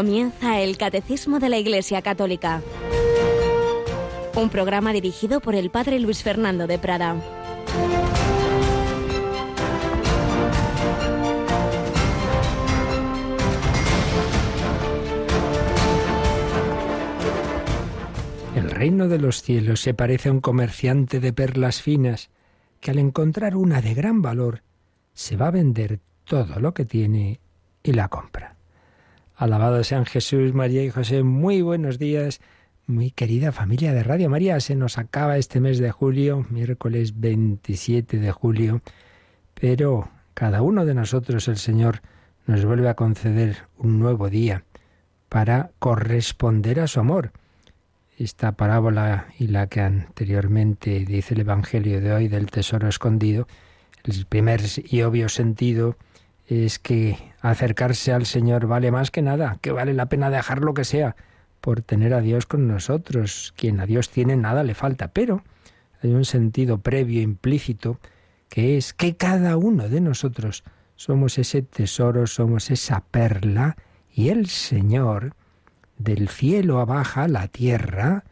Comienza el Catecismo de la Iglesia Católica, un programa dirigido por el Padre Luis Fernando de Prada. El reino de los cielos se parece a un comerciante de perlas finas que al encontrar una de gran valor se va a vender todo lo que tiene y la compra. Alabado sean Jesús, María y José. Muy buenos días, muy querida familia de Radio María. Se nos acaba este mes de julio, miércoles 27 de julio, pero cada uno de nosotros el Señor nos vuelve a conceder un nuevo día para corresponder a su amor. Esta parábola y la que anteriormente dice el Evangelio de hoy del tesoro escondido, el primer y obvio sentido es que acercarse al Señor vale más que nada, que vale la pena dejar lo que sea por tener a Dios con nosotros. Quien a Dios tiene nada le falta, pero hay un sentido previo, implícito, que es que cada uno de nosotros somos ese tesoro, somos esa perla, y el Señor del cielo abaja la tierra,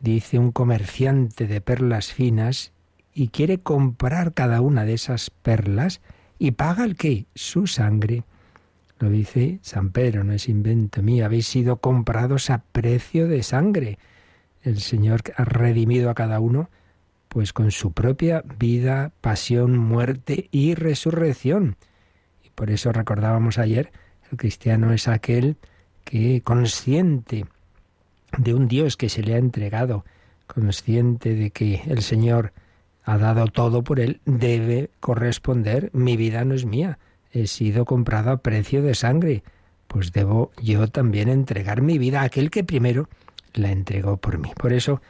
dice un comerciante de perlas finas, y quiere comprar cada una de esas perlas, ¿Y paga el qué? Su sangre. Lo dice San Pedro, no es invento mío. Habéis sido comprados a precio de sangre. El Señor ha redimido a cada uno, pues con su propia vida, pasión, muerte y resurrección. Y por eso recordábamos ayer, el cristiano es aquel que consciente de un Dios que se le ha entregado, consciente de que el Señor ha dado todo por él, debe corresponder. Mi vida no es mía, he sido comprado a precio de sangre, pues debo yo también entregar mi vida a aquel que primero la entregó por mí. Por eso,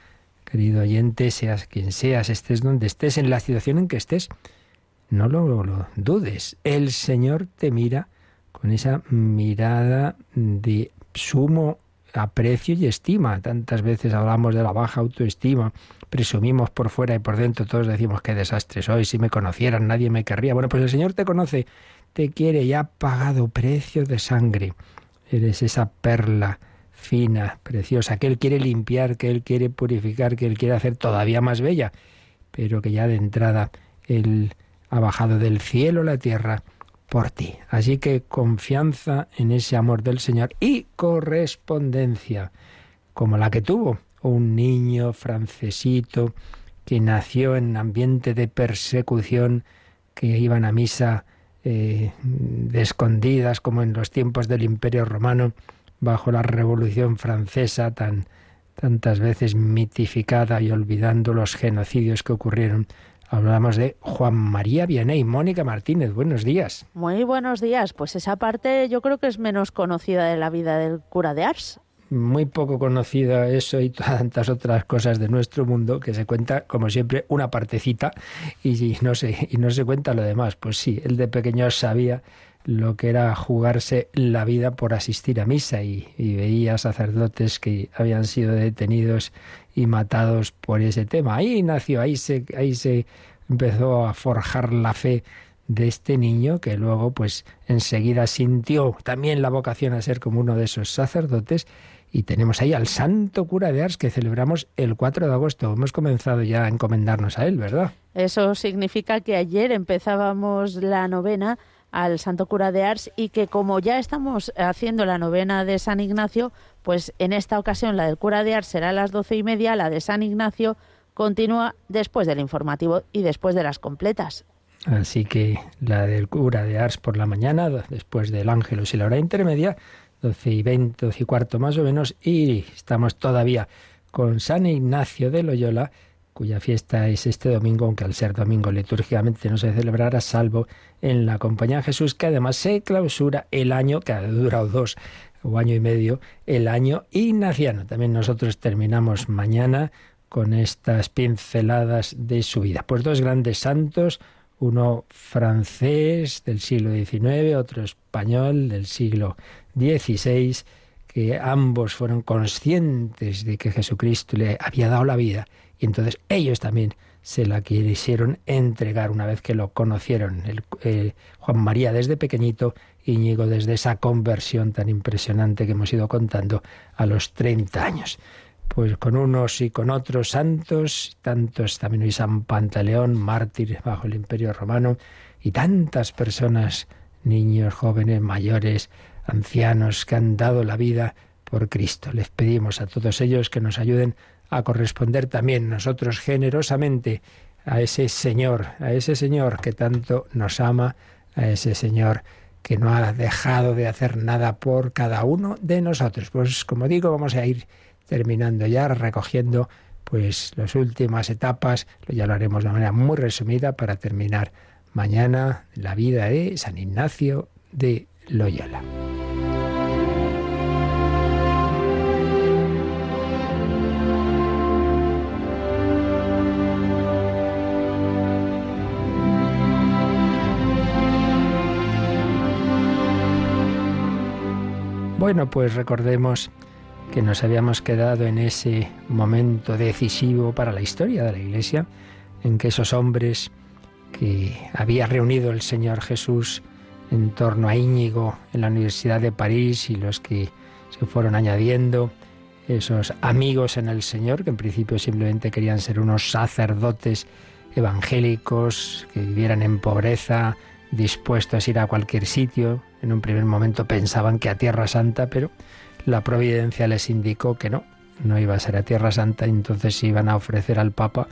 querido oyente, seas quien seas, estés donde estés, en la situación en que estés, no lo, lo dudes. El Señor te mira con esa mirada de sumo aprecio y estima. Tantas veces hablamos de la baja autoestima, presumimos por fuera y por dentro, todos decimos qué desastre soy, si me conocieran nadie me querría. Bueno, pues el Señor te conoce, te quiere y ha pagado precio de sangre. Eres esa perla fina, preciosa, que Él quiere limpiar, que Él quiere purificar, que Él quiere hacer todavía más bella, pero que ya de entrada Él ha bajado del cielo a la tierra por ti. Así que confianza en ese amor del Señor y correspondencia, como la que tuvo un niño francesito que nació en ambiente de persecución, que iban a misa eh, de escondidas, como en los tiempos del Imperio Romano, bajo la Revolución Francesa, tan tantas veces mitificada y olvidando los genocidios que ocurrieron. Hablamos de Juan María Vianney. Mónica Martínez, buenos días. Muy buenos días. Pues esa parte yo creo que es menos conocida de la vida del cura de Ars muy poco conocida eso y tantas otras cosas de nuestro mundo que se cuenta como siempre una partecita y, no se y no se cuenta lo demás. Pues sí él de pequeño sabía lo que era jugarse la vida por asistir a misa y, y veía sacerdotes que habían sido detenidos y matados por ese tema. Ahí nació ahí se ahí se empezó a forjar la fe de este niño que luego pues enseguida sintió también la vocación a ser como uno de esos sacerdotes y tenemos ahí al santo cura de Ars que celebramos el 4 de agosto. Hemos comenzado ya a encomendarnos a él, ¿verdad? Eso significa que ayer empezábamos la novena al santo cura de Ars y que como ya estamos haciendo la novena de San Ignacio, pues en esta ocasión la del cura de Ars será a las doce y media, la de San Ignacio continúa después del informativo y después de las completas. Así que la del cura de Ars por la mañana, después del Ángelus y la hora intermedia, 12 y 20, 12 y cuarto más o menos, y estamos todavía con San Ignacio de Loyola, cuya fiesta es este domingo, aunque al ser domingo litúrgicamente no se celebrará, salvo en la Compañía de Jesús, que además se clausura el año, que ha durado dos o año y medio, el año ignaciano. También nosotros terminamos mañana con estas pinceladas de su vida. Pues dos grandes santos, uno francés del siglo XIX, otro español del siglo XVI, que ambos fueron conscientes de que Jesucristo le había dado la vida y entonces ellos también se la quisieron entregar una vez que lo conocieron. El, Juan María desde pequeñito Íñigo desde esa conversión tan impresionante que hemos ido contando a los 30 años. Pues con unos y con otros santos, tantos también hoy San Pantaleón, mártir bajo el Imperio Romano, y tantas personas, niños, jóvenes, mayores, ancianos, que han dado la vida por Cristo. Les pedimos a todos ellos que nos ayuden a corresponder también nosotros generosamente a ese Señor, a ese Señor que tanto nos ama, a ese Señor que no ha dejado de hacer nada por cada uno de nosotros. Pues como digo, vamos a ir terminando ya, recogiendo pues las últimas etapas, ya lo haremos de manera muy resumida para terminar mañana la vida de San Ignacio de Loyola. Bueno, pues recordemos que nos habíamos quedado en ese momento decisivo para la historia de la Iglesia, en que esos hombres que había reunido el Señor Jesús en torno a Íñigo en la Universidad de París y los que se fueron añadiendo, esos amigos en el Señor, que en principio simplemente querían ser unos sacerdotes evangélicos que vivieran en pobreza, dispuestos a ir a cualquier sitio. En un primer momento pensaban que a Tierra Santa, pero la providencia les indicó que no, no iba a ser a Tierra Santa, entonces iban a ofrecer al Papa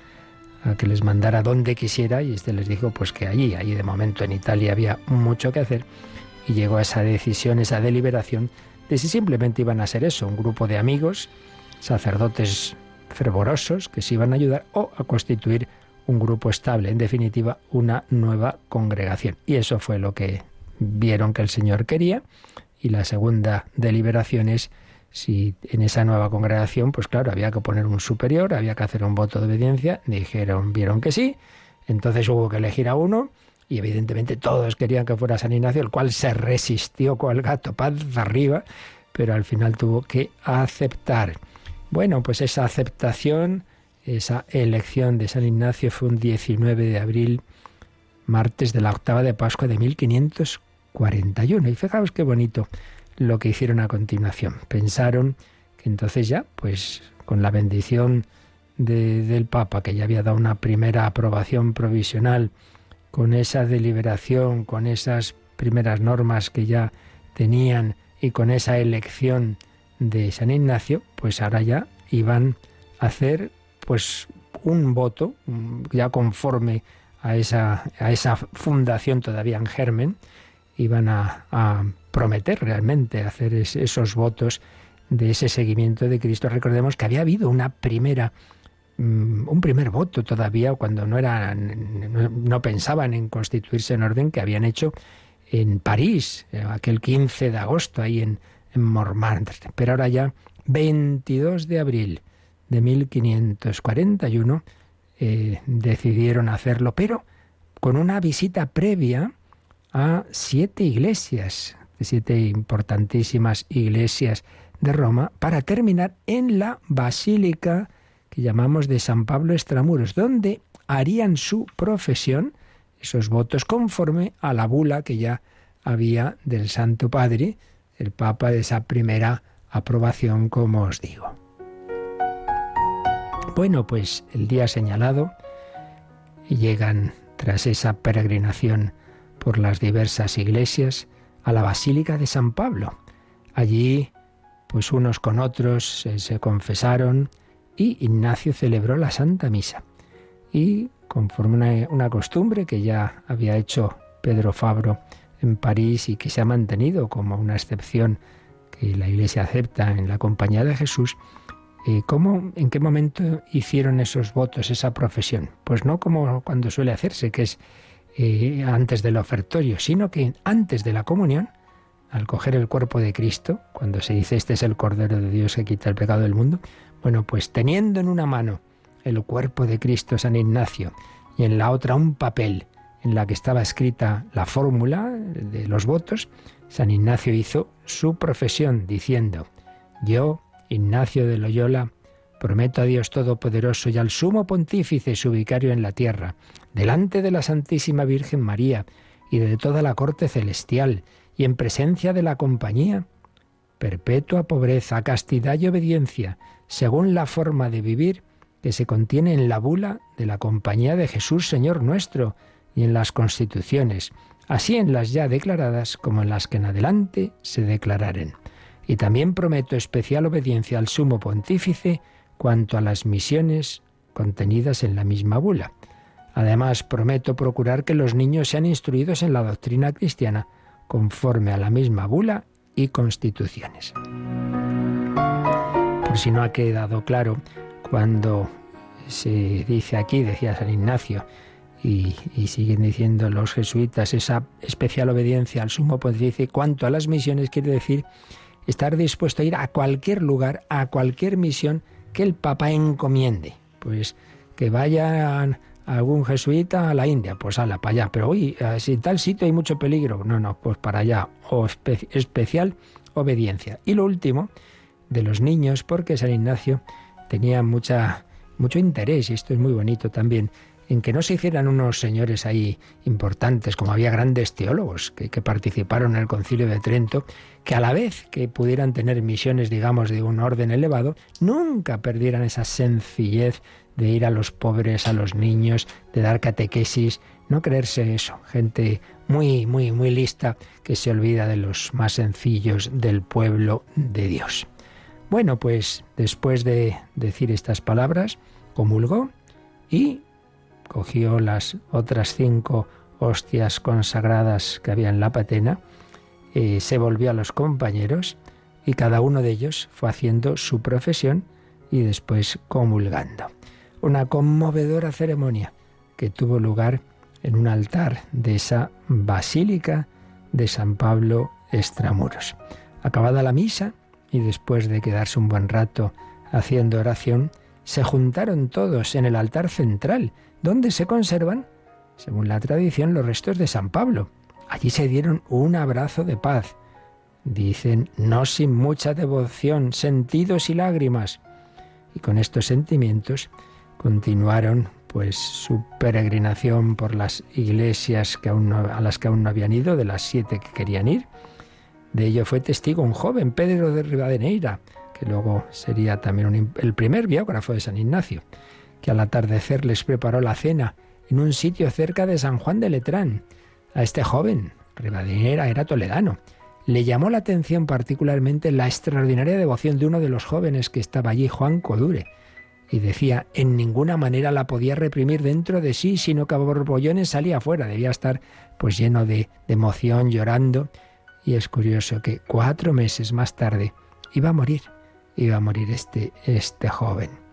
a que les mandara donde quisiera y este les dijo pues que allí, allí de momento en Italia había mucho que hacer y llegó a esa decisión, esa deliberación de si simplemente iban a ser eso, un grupo de amigos, sacerdotes fervorosos que se iban a ayudar o a constituir un grupo estable, en definitiva, una nueva congregación. Y eso fue lo que vieron que el Señor quería. Y la segunda deliberación es si en esa nueva congregación, pues claro, había que poner un superior, había que hacer un voto de obediencia, dijeron, vieron que sí, entonces hubo que elegir a uno y evidentemente todos querían que fuera San Ignacio, el cual se resistió con el gato paz arriba, pero al final tuvo que aceptar. Bueno, pues esa aceptación esa elección de San Ignacio fue un 19 de abril, martes de la octava de Pascua de 1541. Y fijaos qué bonito lo que hicieron a continuación. Pensaron que entonces ya, pues con la bendición del Papa, que ya había dado una primera aprobación provisional, con esa deliberación, con esas primeras normas que ya tenían y con esa elección de San Ignacio, pues ahora ya iban a hacer pues un voto mm, ya conforme a esa, a esa fundación todavía en germen, iban a, prometer realmente hacer esos votos de ese seguimiento de Cristo. Recordemos que había habido una primera mm, un primer voto todavía cuando no eran no, pensaban en constituirse en orden que habían hecho en París eh, aquel 15 de agosto ahí en, en pero ahora ya 22 de abril de 1541 eh, decidieron hacerlo, pero con una visita previa a siete iglesias, siete importantísimas iglesias de Roma, para terminar en la basílica que llamamos de San Pablo Extramuros, donde harían su profesión, esos votos conforme a la bula que ya había del Santo Padre, el Papa de esa primera aprobación, como os digo. Bueno, pues el día señalado llegan tras esa peregrinación por las diversas iglesias a la Basílica de San Pablo. Allí, pues unos con otros se confesaron y Ignacio celebró la Santa Misa. Y conforme una, una costumbre que ya había hecho Pedro Fabro en París y que se ha mantenido como una excepción que la Iglesia acepta en la compañía de Jesús, eh, ¿Cómo, en qué momento hicieron esos votos, esa profesión? Pues no como cuando suele hacerse, que es eh, antes del ofertorio, sino que antes de la comunión, al coger el cuerpo de Cristo, cuando se dice este es el Cordero de Dios que quita el pecado del mundo, bueno, pues teniendo en una mano el cuerpo de Cristo San Ignacio y en la otra un papel en la que estaba escrita la fórmula de los votos, San Ignacio hizo su profesión diciendo, yo, Ignacio de Loyola, prometo a Dios Todopoderoso y al Sumo Pontífice, su vicario en la tierra, delante de la Santísima Virgen María y de toda la corte celestial, y en presencia de la compañía. Perpetua pobreza, castidad y obediencia, según la forma de vivir que se contiene en la bula de la compañía de Jesús Señor nuestro y en las constituciones, así en las ya declaradas como en las que en adelante se declararen. Y también prometo especial obediencia al sumo pontífice cuanto a las misiones contenidas en la misma bula. Además, prometo procurar que los niños sean instruidos en la doctrina cristiana conforme a la misma bula y constituciones. Por si no ha quedado claro, cuando se dice aquí, decía San Ignacio, y, siguen diciendo los jesuitas, esa especial obediencia al sumo pontífice, cuanto a las misiones quiere decir estar dispuesto a ir a cualquier lugar, a cualquier misión que el Papa encomiende. Pues que vayan algún jesuita a la India, pues ala, para allá. Pero hoy, si tal sitio hay mucho peligro, no, no, pues para allá. O especial obediencia. Y lo último, de los niños, porque San Ignacio tenía mucha, mucho interés, y esto es muy bonito también, en que no se hicieran unos señores ahí importantes, como había grandes teólogos que, participaron en el concilio de Trento, que a la vez que pudieran tener misiones, digamos, de un orden elevado, nunca perdieran esa sencillez de ir a los pobres, a los niños, de dar catequesis, no creerse eso, gente muy, muy, muy lista que se olvida de los más sencillos del pueblo de Dios. Bueno, pues después de decir estas palabras, comulgó y cogió las otras cinco hostias consagradas que había en la patena, eh, se volvió a los compañeros y cada uno de ellos fue haciendo su profesión y después comulgando una conmovedora ceremonia que tuvo lugar en un altar de esa basílica de San Pablo Extramuros. Acabada la misa y después de quedarse un buen rato haciendo oración, se juntaron todos en el altar central, donde se conservan, según la tradición, los restos de San Pablo. Allí se dieron un abrazo de paz. Dicen, no sin mucha devoción, sentidos y lágrimas. Y con estos sentimientos continuaron pues su peregrinación por las iglesias que aún a las que aún no habían ido, de las siete que querían ir. De ello fue testigo un joven, Pedro de Rivadeneira, que luego sería también el primer biógrafo de San Ignacio, que al atardecer les preparó la cena en un sitio cerca de San Juan de Letrán. A este joven, Rivadeneira era toledano, le llamó la atención particularmente la extraordinaria devoción de uno de los jóvenes que estaba allí, Juan Codure, y decía, en ninguna manera la podía reprimir dentro de sí, sino que a borbollones salía afuera, debía estar pues lleno de, de emoción, llorando. Y es curioso que cuatro meses más tarde iba a morir, iba a morir este, este joven.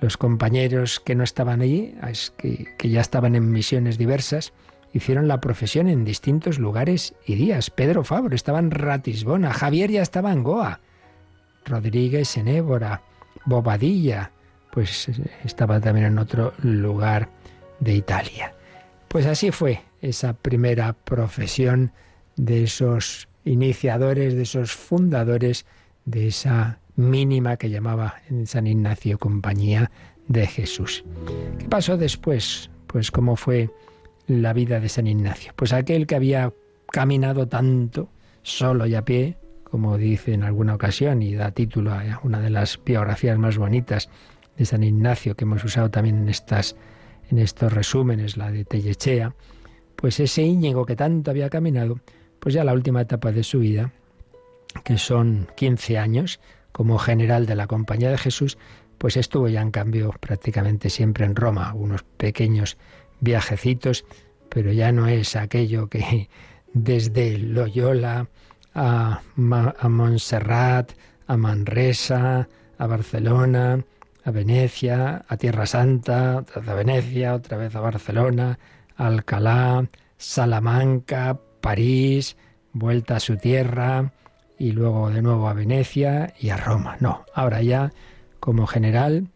Los compañeros que no estaban allí, que, ya estaban en misiones diversas, hicieron la profesión en distintos lugares y días. Pedro Fabro estaba en Ratisbona, Javier ya estaba en Goa, Rodríguez en Évora, Bobadilla, pues estaba también en otro lugar de Italia. Pues así fue esa primera profesión de esos iniciadores, de esos fundadores de esa mínima que llamaba en San Ignacio Compañía de Jesús. ¿Qué pasó después? Pues cómo fue la vida de San Ignacio. Pues aquel que había caminado tanto, solo y a pie, como dice en alguna ocasión y da título a una de las biografías más bonitas de San Ignacio que hemos usado también en estas en estos resúmenes, la de Tellechea, pues ese Íñigo que tanto había caminado, pues ya la última etapa de su vida, que son 15 años como general de la Compañía de Jesús, pues estuvo ya en cambio prácticamente siempre en Roma, unos pequeños viajecitos, pero ya no es aquello que desde Loyola a, a Montserrat, a Manresa, a Barcelona, a Venecia, a Tierra Santa, a Venecia, otra vez a Barcelona, Alcalá, Salamanca, París, vuelta a su tierra y luego de nuevo a Venecia y a Roma. No, ahora ya como general,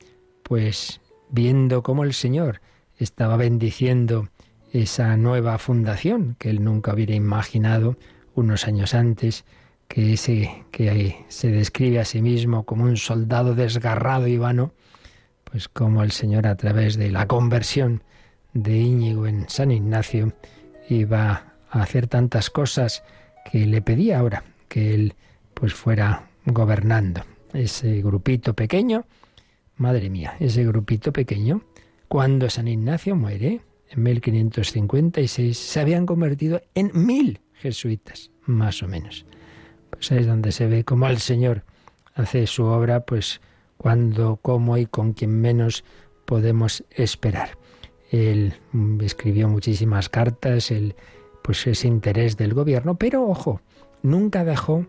pues viendo cómo el Señor estaba bendiciendo esa nueva fundación que él nunca hubiera imaginado unos años antes, que ese que se describe a sí mismo como un soldado desgarrado y vano, pues como el Señor a través de la conversión de Íñigo en San Ignacio iba a hacer tantas cosas que le pedía ahora que él pues fuera gobernando. Ese grupito pequeño, madre mía, ese grupito pequeño, cuando San Ignacio muere, en 1556, se habían convertido en mil jesuitas, más o menos. Pues ahí es donde se ve cómo el Señor hace su obra, pues cuando, cómo y con quien menos podemos esperar. Él escribió muchísimas cartas, el, pues ese interés del gobierno, pero ojo, nunca dejó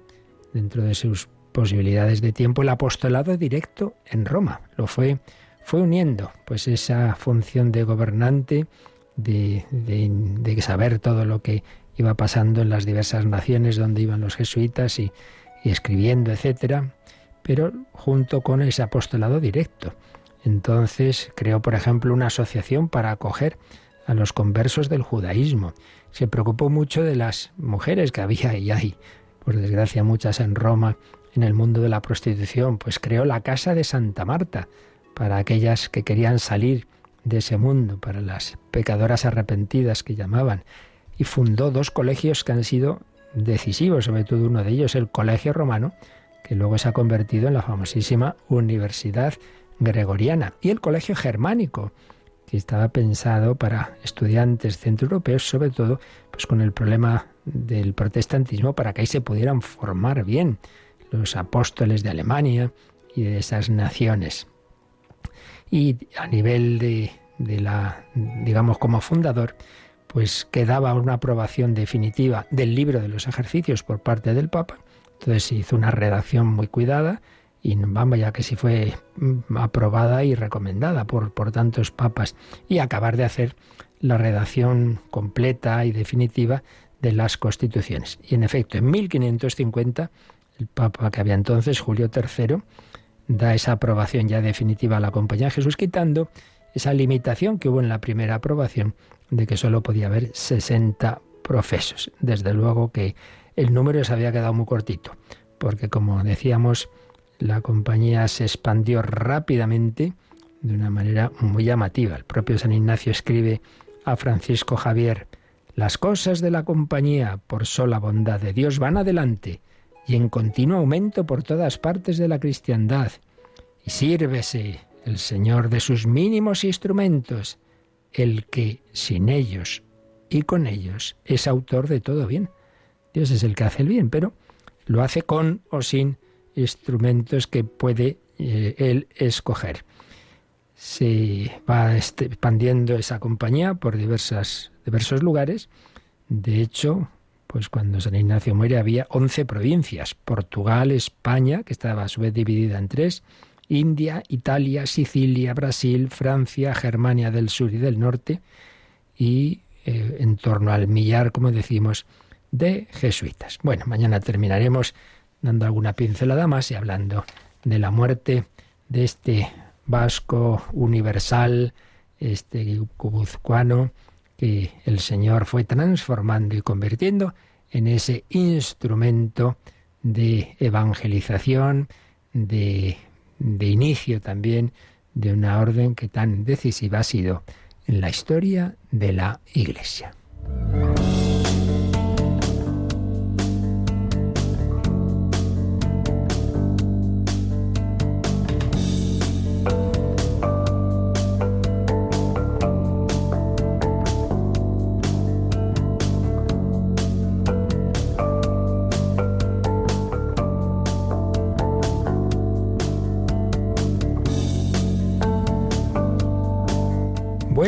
dentro de sus posibilidades de tiempo el apostolado directo en Roma. Lo fue, fue uniendo, pues esa función de gobernante, de, de, saber todo lo que iba pasando en las diversas naciones donde iban los jesuitas y, y escribiendo, etcétera, pero junto con ese apostolado directo. Entonces creó, por ejemplo, una asociación para acoger a los conversos del judaísmo. Se preocupó mucho de las mujeres que había y hay, por desgracia, muchas en Roma, en el mundo de la prostitución. Pues creó la Casa de Santa Marta para aquellas que querían salir de ese mundo, para las pecadoras arrepentidas que llamaban. Y fundó dos colegios que han sido decisivos, sobre todo uno de ellos, el Colegio Romano, que luego se ha convertido en la famosísima Universidad Gregoriana, y el Colegio Germánico, que estaba pensado para estudiantes centroeuropeos, sobre todo pues con el problema del protestantismo, para que ahí se pudieran formar bien los apóstoles de Alemania y de esas naciones. Y a nivel de, de la, digamos, como fundador, pues quedaba una aprobación definitiva del libro de los ejercicios por parte del Papa. Entonces se hizo una redacción muy cuidada y vamos ya que si fue mm, aprobada y recomendada por, por tantos papas y acabar de hacer la redacción completa y definitiva de las constituciones. Y en efecto, en 1550, el papa que había entonces, Julio III, da esa aprobación ya definitiva a la Compañía de Jesús, quitando esa limitación que hubo en la primera aprobación de que solo podía haber 60 profesos. Desde luego que el número se había quedado muy cortito, porque como decíamos, la compañía se expandió rápidamente de una manera muy llamativa. El propio San Ignacio escribe a Francisco Javier, las cosas de la compañía, por sola bondad de Dios, van adelante y en continuo aumento por todas partes de la cristiandad. Y sírvese el Señor de sus mínimos instrumentos, el que sin ellos y con ellos es autor de todo bien. Dios es el que hace el bien, pero lo hace con o sin instrumentos que puede eh, él escoger. Se va expandiendo esa compañía por diversas, diversos lugares. De hecho, pues cuando San Ignacio muere había 11 provincias. Portugal, España, que estaba a su vez dividida en tres, India, Italia, Sicilia, Brasil, Francia, Germania del Sur y del Norte, y eh, en torno al millar, como decimos, de jesuitas. Bueno, mañana terminaremos dando alguna pincelada más y hablando de la muerte de este vasco universal, este cubuzcuano, que el Señor fue transformando y convirtiendo en ese instrumento de evangelización, de de inicio también de una orden que tan decisiva ha sido en la historia de la Iglesia.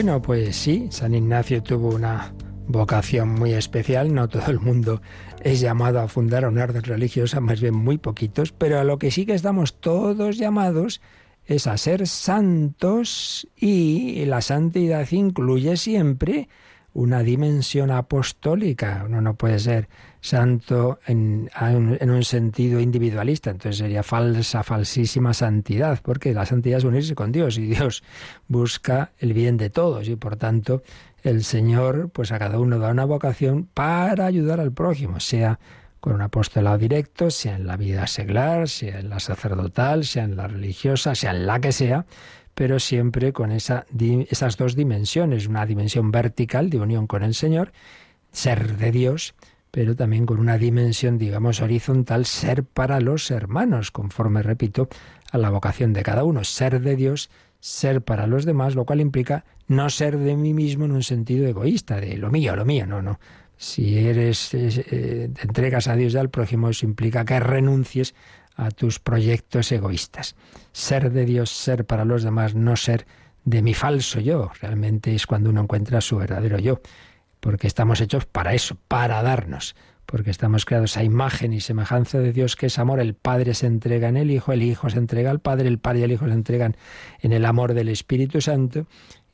Bueno, pues sí, San Ignacio tuvo una vocación muy especial, no todo el mundo es llamado a fundar una orden religiosa, más bien muy poquitos, pero a lo que sí que estamos todos llamados es a ser santos y la santidad incluye siempre una dimensión apostólica. Uno no puede ser santo en, un sentido individualista, entonces sería falsa, falsísima santidad, porque la santidad es unirse con Dios y Dios busca el bien de todos. Y por tanto el Señor pues a cada uno da una vocación para ayudar al prójimo, sea con un apostolado directo, sea en la vida seglar, sea en la sacerdotal, sea en la religiosa, sea en la que sea, pero siempre con esa, esas dos dimensiones, una dimensión vertical de unión con el Señor, ser de Dios, pero también con una dimensión, digamos, horizontal, ser para los hermanos, conforme, repito, a la vocación de cada uno, ser de Dios, ser para los demás, lo cual implica no ser de mí mismo en un sentido egoísta, de lo mío, lo mío, no, no. Si eres, eh, te entregas a Dios y al prójimo, eso implica que renuncies a tus proyectos egoístas. Ser de Dios, ser para los demás, no ser de mi falso yo. Realmente es cuando uno encuentra su verdadero yo, porque estamos hechos para eso, para darnos, porque estamos creados a imagen y semejanza de Dios que es amor. El Padre se entrega en el Hijo, el Hijo se entrega al Padre, el Padre y el Hijo se entregan en el amor del Espíritu Santo,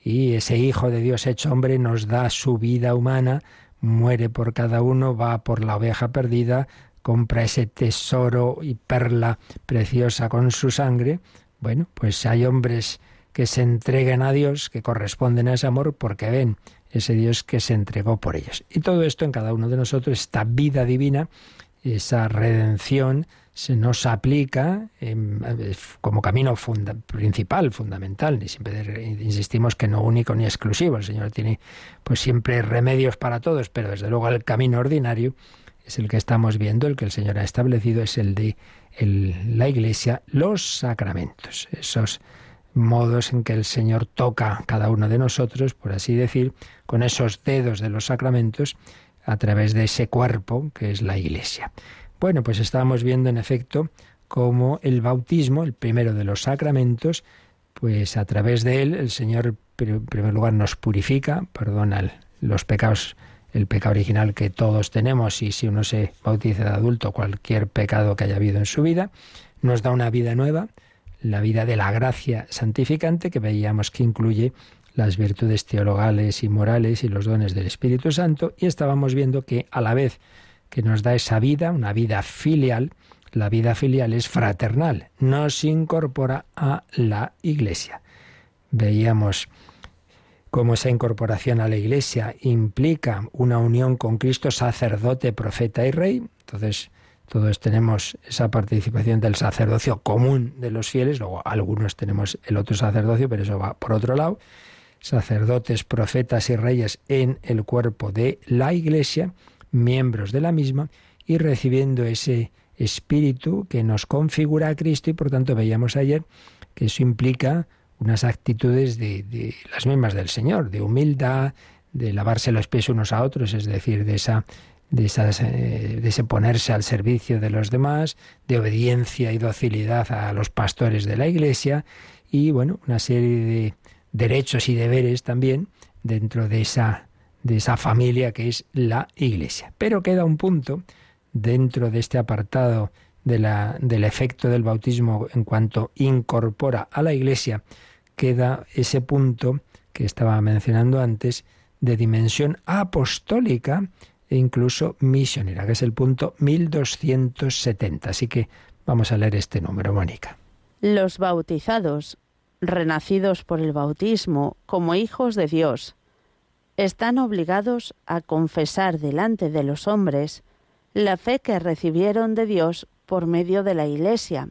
y ese Hijo de Dios hecho hombre nos da su vida humana, muere por cada uno, va por la oveja perdida, compra ese tesoro y perla preciosa con su sangre. Bueno, pues hay hombres que se entreguen a Dios, que corresponden a ese amor, porque ven ese Dios que se entregó por ellos. Y todo esto en cada uno de nosotros, esta vida divina, esa redención, se nos aplica como camino principal, fundamental. Y siempre insistimos que no único ni exclusivo. El Señor tiene pues siempre remedios para todos, pero desde luego el camino ordinario es el que estamos viendo, el que el Señor ha establecido, es el de la Iglesia, los sacramentos, esos modos en que el Señor toca cada uno de nosotros, por así decir, con esos dedos de los sacramentos a través de ese cuerpo que es la Iglesia. Bueno, pues estábamos viendo en efecto cómo el bautismo, el primero de los sacramentos, pues a través de él el Señor en primer lugar nos purifica, perdona los pecados, el pecado original que todos tenemos y si uno se bautiza de adulto cualquier pecado que haya habido en su vida, nos da una vida nueva, la vida de la gracia santificante que veíamos que incluye las virtudes teologales y morales y los dones del Espíritu Santo y estábamos viendo que a la vez que nos da esa vida, una vida filial, la vida filial es fraternal, nos incorpora a la Iglesia. Veíamos cómo esa incorporación a la Iglesia implica una unión con Cristo, sacerdote, profeta y rey. Entonces, todos tenemos esa participación del sacerdocio común de los fieles, luego algunos tenemos el otro sacerdocio, pero eso va por otro lado. Sacerdotes, profetas y reyes en el cuerpo de la Iglesia, miembros de la misma, y recibiendo ese espíritu que nos configura a Cristo y por tanto veíamos ayer que eso implica unas actitudes de, las mismas del Señor, de humildad, de lavarse los pies unos a otros, es decir, de esa eh, de ese ponerse al servicio de los demás, de obediencia y docilidad a los pastores de la Iglesia y bueno, una serie de derechos y deberes también dentro de esa, de esa familia que es la Iglesia. Pero queda un punto dentro de este apartado de la, del efecto del bautismo en cuanto incorpora a la Iglesia, queda ese punto que estaba mencionando antes de dimensión apostólica e incluso misionera, que es el punto 1270. Así que vamos a leer este número, Mónica. Los bautizados, renacidos por el bautismo como hijos de Dios, están obligados a confesar delante de los hombres la fe que recibieron de Dios por medio de la Iglesia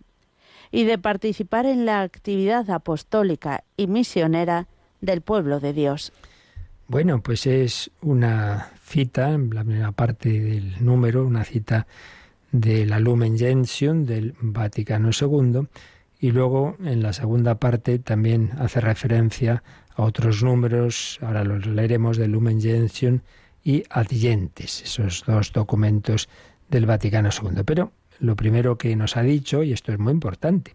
y de participar en la actividad apostólica y misionera del pueblo de Dios. Bueno, pues es una cita, en la primera parte del número, una cita de la Lumen Gentium del Vaticano II, y luego en la segunda parte también hace referencia a otros números, ahora los leeremos del Lumen Gentium y Adientes, esos dos documentos del Vaticano II. Pero lo primero que nos ha dicho, y esto es muy importante,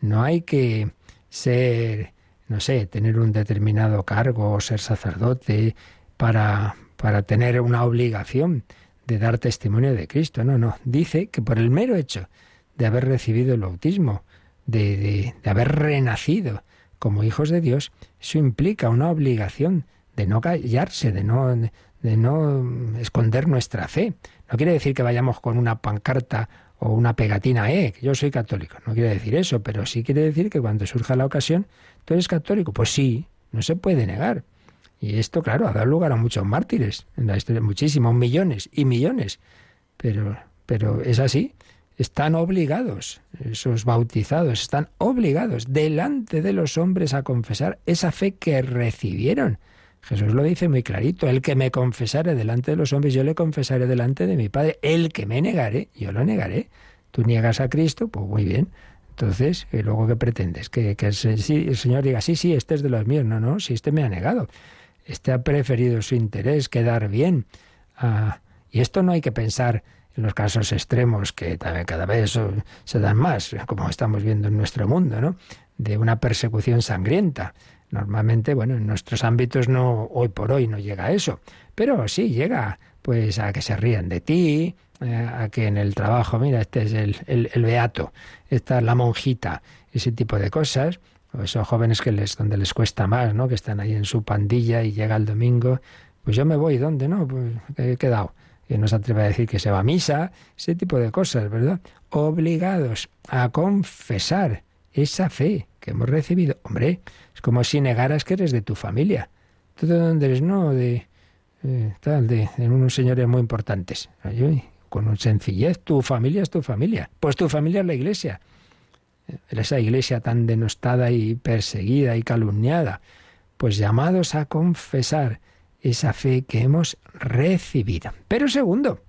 no hay que ser no sé, tener un determinado cargo o ser sacerdote para, para tener una obligación de dar testimonio de Cristo. No, no. Dice que por el mero hecho de haber recibido el bautismo, de, de, haber renacido como hijos de Dios, eso implica una obligación de no callarse, de no, de no esconder nuestra fe. No quiere decir que vayamos con una pancarta o una pegatina, eh, que yo soy católico. No quiere decir eso, pero sí quiere decir que cuando surja la ocasión, ¿tú eres católico? Pues sí, no se puede negar. Y esto, claro, ha dado lugar a muchos mártires en la historia, muchísimos, millones y millones. Pero, pero es así. Están obligados, esos bautizados, están obligados delante de los hombres a confesar esa fe que recibieron. Jesús lo dice muy clarito, el que me confesare delante de los hombres, yo le confesaré delante de mi Padre, el que me negare, yo lo negaré. Tú niegas a Cristo, pues muy bien. Entonces, ¿y luego qué pretendes? Que, el, Señor diga, sí, sí, este es de los míos. No, no, si este me ha negado. Este ha preferido su interés, quedar bien. Ah, y esto no hay que pensar en los casos extremos que también cada vez se dan más, como estamos viendo en nuestro mundo, ¿no? De una persecución sangrienta. Normalmente, bueno, en nuestros ámbitos no, hoy por hoy no llega a eso, pero sí llega, pues, a que se rían de ti, eh, a que en el trabajo, mira, este es el, el, beato, esta es la monjita, ese tipo de cosas, o esos jóvenes que les, donde les cuesta más, ¿no? Que están ahí en su pandilla y llega el domingo, pues yo me voy, ¿dónde? No, pues he quedado. Que no se atreve a decir que se va a misa, ese tipo de cosas, ¿verdad? Obligados a confesar esa fe que hemos recibido. Hombre, es como si negaras que eres de tu familia. ¿Tú de dónde eres? No, de eh, tal, de, unos señores muy importantes. Con sencillez, tu familia es tu familia. Pues tu familia es la iglesia. Eh, esa iglesia tan denostada y perseguida y calumniada. Pues llamados a confesar esa fe que hemos recibido. Pero segundo,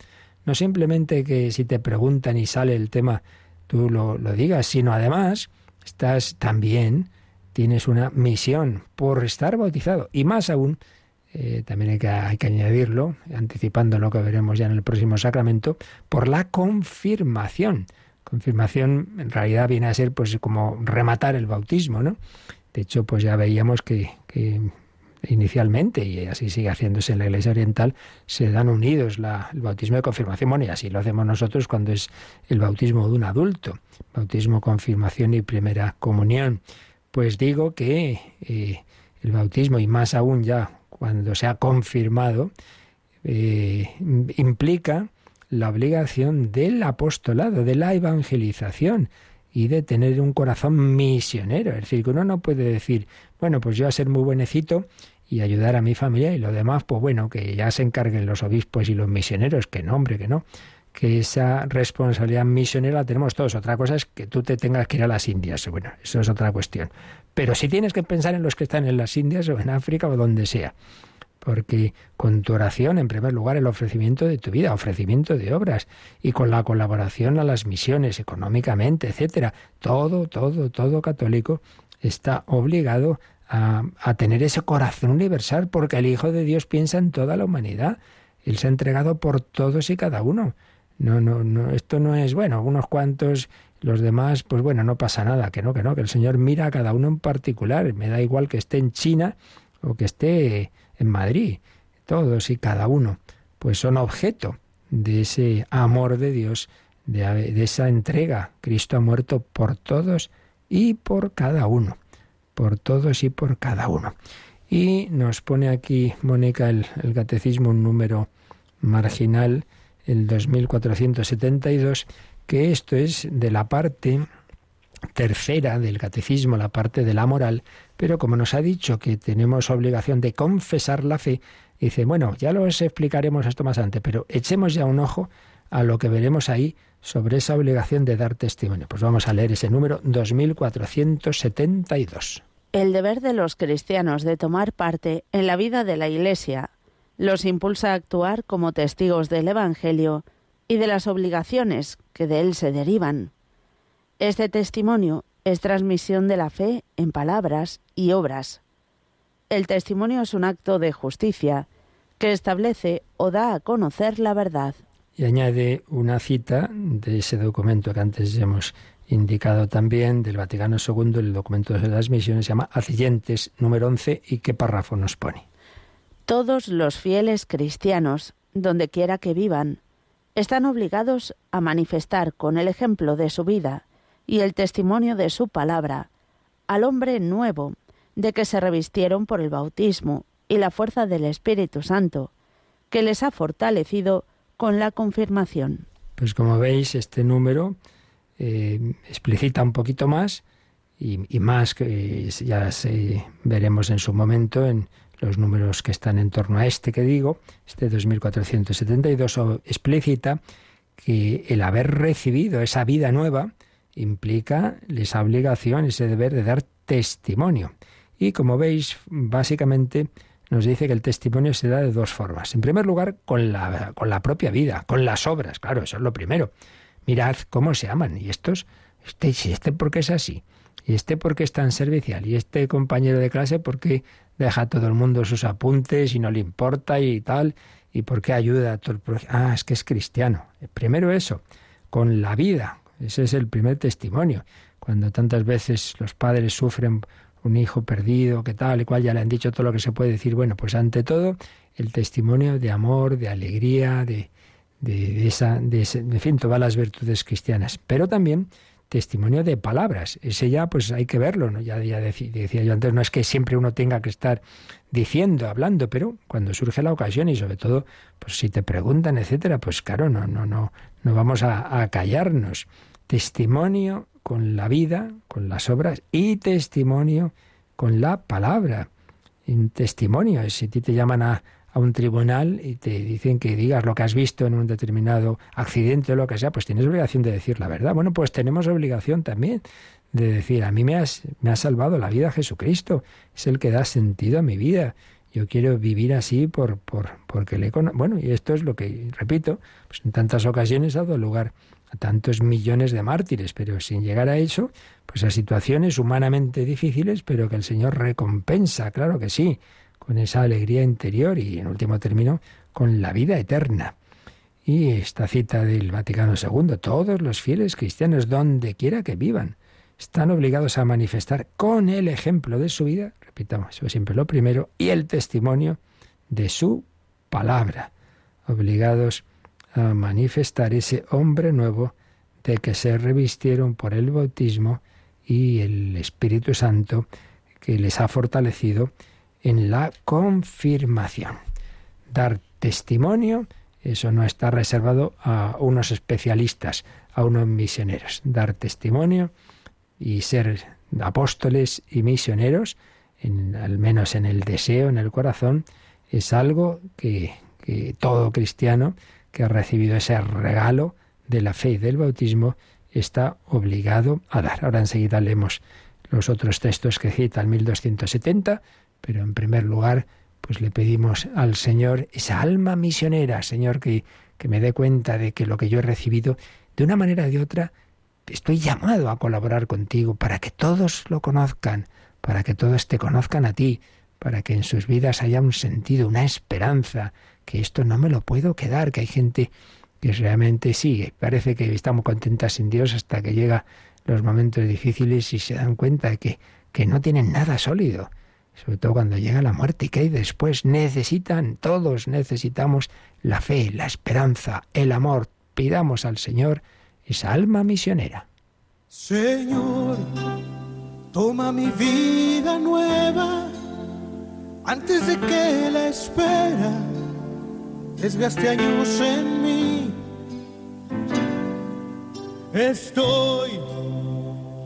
no simplemente que si te preguntan y sale el tema tú lo, lo digas, sino además estás también, tienes una misión por estar bautizado. Y más aún, eh, también hay que, añadirlo, anticipando lo que veremos ya en el próximo sacramento, por la confirmación. Confirmación en realidad viene a ser pues como rematar el bautismo, ¿no? De hecho, pues ya veíamos que, inicialmente, y así sigue haciéndose en la Iglesia Oriental, se dan unidos el bautismo de confirmación. Bueno, y así lo hacemos nosotros cuando es el bautismo de un adulto, bautismo, confirmación y primera comunión. Pues digo que eh, el bautismo, y más aún ya cuando se ha confirmado, eh, implica la obligación del apostolado, de la evangelización y de tener un corazón misionero. Es decir, que uno no puede decir, bueno, pues yo a ser muy buenecito y ayudar a mi familia y lo demás, pues bueno, que ya se encarguen los obispos y los misioneros, que no, hombre, que no. Que esa responsabilidad misionera la tenemos todos. Otra cosa es que tú te tengas que ir a las Indias. Bueno, eso es otra cuestión. Pero si tienes que pensar en los que están en las Indias o en África o donde sea. Porque con tu oración, en primer lugar, el ofrecimiento de tu vida, ofrecimiento de obras, y con la colaboración a las misiones económicamente, etcétera, todo, todo, todo católico está obligado a, tener ese corazón universal, porque el Hijo de Dios piensa en toda la humanidad. Él se ha entregado por todos y cada uno. No, no, no, esto no es, bueno, unos cuantos, los demás, pues bueno, no pasa nada, que no, que no, que el Señor mira a cada uno en particular. Me da igual que esté en China o que esté en Madrid. Todos y cada uno, pues son objeto de ese amor de Dios, de, de esa entrega. Cristo ha muerto por todos y por cada uno por todos y por cada uno. Y nos pone aquí, Mónica, el, catecismo, un número marginal, el 2472, que esto es de la parte tercera del catecismo, la parte de la moral, pero como nos ha dicho que tenemos obligación de confesar la fe, dice, bueno, ya lo explicaremos esto más antes, pero echemos ya un ojo a lo que veremos ahí sobre esa obligación de dar testimonio. Pues vamos a leer ese número 2472. El deber de los cristianos de tomar parte en la vida de la Iglesia los impulsa a actuar como testigos del Evangelio y de las obligaciones que de él se derivan. Este testimonio es transmisión de la fe en palabras y obras. El testimonio es un acto de justicia que establece o da a conocer la verdad y añade una cita de ese documento que antes hemos indicado también del Vaticano II, el documento de las misiones, se llama Acillentes número 11 y qué párrafo nos pone. Todos los fieles cristianos, donde quiera que vivan, están obligados a manifestar con el ejemplo de su vida y el testimonio de su palabra al hombre nuevo de que se revistieron por el bautismo y la fuerza del Espíritu Santo, que les ha fortalecido con la confirmación. Pues como veis, este número eh, explicita un poquito más y, más que ya se, veremos en su momento en los números que están en torno a este que digo, este 2472, explícita que el haber recibido esa vida nueva implica esa obligación, ese deber de dar testimonio. Y como veis, básicamente nos dice que el testimonio se da de dos formas. En primer lugar, con la, con la propia vida, con las obras, claro, eso es lo primero. Mirad cómo se aman. Y estos, este, este porque es así, y este porque es tan servicial, y este compañero de clase porque deja a todo el mundo sus apuntes y no le importa y tal, y porque ayuda a todo el Ah, es que es cristiano. Primero eso, con la vida. Ese es el primer testimonio. Cuando tantas veces los padres sufren un hijo perdido, que tal y cual, ya le han dicho todo lo que se puede decir. Bueno, pues ante todo, el testimonio de amor, de alegría, de, de, esa, de, en fin, todas las virtudes cristianas. Pero también testimonio de palabras. Ese ya, pues hay que verlo, ¿no? Ya, decía yo antes, no es que siempre uno tenga que estar diciendo, hablando, pero cuando surge la ocasión y sobre todo, pues si te preguntan, etcétera, pues claro, no, no, no, no vamos a, callarnos. Testimonio con la vida, con las obras y testimonio con la palabra. Testimonio, si a ti te llaman a, a un tribunal y te dicen que digas lo que has visto en un determinado accidente o lo que sea, pues tienes obligación de decir la verdad. Bueno, pues tenemos obligación también de decir, a mí me, me ha salvado la vida Jesucristo, es el que da sentido a mi vida. Yo quiero vivir así por, por, porque le Bueno, y esto es lo que, repito, pues en tantas ocasiones ha dado lugar a tantos millones de mártires, pero sin llegar a eso, pues a situaciones humanamente difíciles, pero que el Señor recompensa, claro que sí con esa alegría interior y, en último término, con la vida eterna. Y esta cita del Vaticano II, todos los fieles cristianos, donde quiera que vivan, están obligados a manifestar con el ejemplo de su vida, repitamos, eso siempre lo primero, y el testimonio de su palabra, obligados a manifestar ese hombre nuevo de que se revistieron por el bautismo y el Espíritu Santo que les ha fortalecido en la confirmación. Dar testimonio, eso no está reservado a unos especialistas, a unos misioneros. Dar testimonio y ser apóstoles y misioneros, en, al menos en el deseo, en el corazón, es algo que, que todo cristiano que ha recibido ese regalo de la fe y del bautismo está obligado a dar. Ahora enseguida leemos los otros textos que cita el 1270 pero en primer lugar, pues le pedimos al Señor esa alma misionera, Señor, que, que me dé cuenta de que lo que yo he recibido, de una manera o de otra, estoy llamado a colaborar contigo para que todos lo conozcan, para que todos te conozcan a ti, para que en sus vidas haya un sentido, una esperanza, que esto no me lo puedo quedar, que hay gente que realmente sigue, parece que está muy contenta sin Dios hasta que llega los momentos difíciles y se dan cuenta de que, que no tienen nada sólido, sobre todo cuando llega la muerte y que hay después, necesitan, todos necesitamos la fe, la esperanza, el amor. Pidamos al Señor esa alma misionera. Señor, toma mi vida nueva antes de que la espera desgaste años en mí. Estoy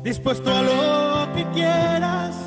dispuesto a lo que quieras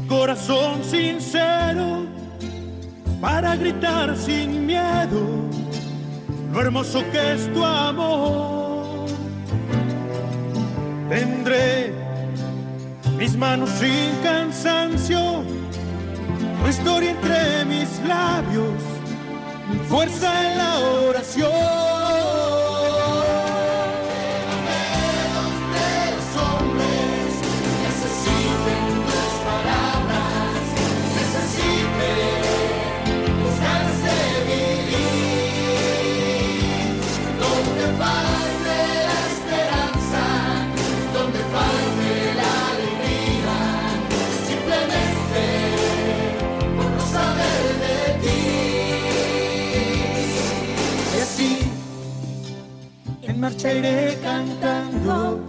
corazón sincero para gritar sin miedo lo hermoso que es tu amor. Tendré mis manos sin cansancio, tu historia entre mis labios, mi fuerza en la oración. Iré cantando,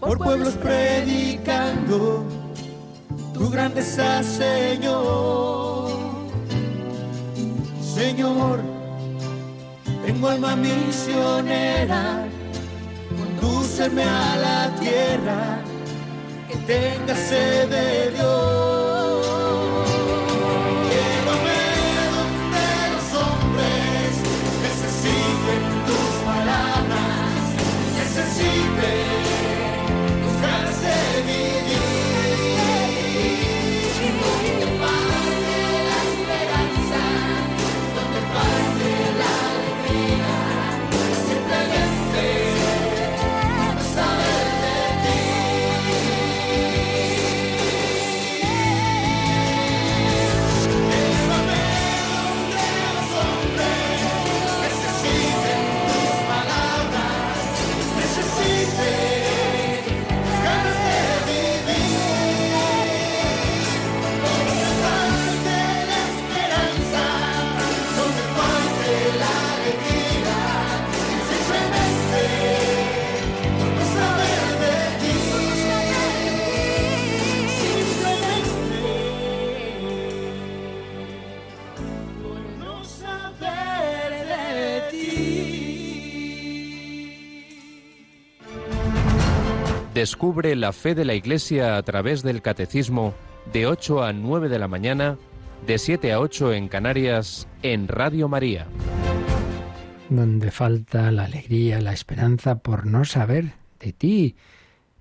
por pueblos predicando tu grandeza, Señor. Señor, tengo alma misionera, condúceme a la tierra, que tenga sed de Dios. Descubre la fe de la Iglesia a través del Catecismo de 8 a 9 de la mañana, de 7 a 8 en Canarias, en Radio María. Donde falta la alegría, la esperanza por no saber de ti.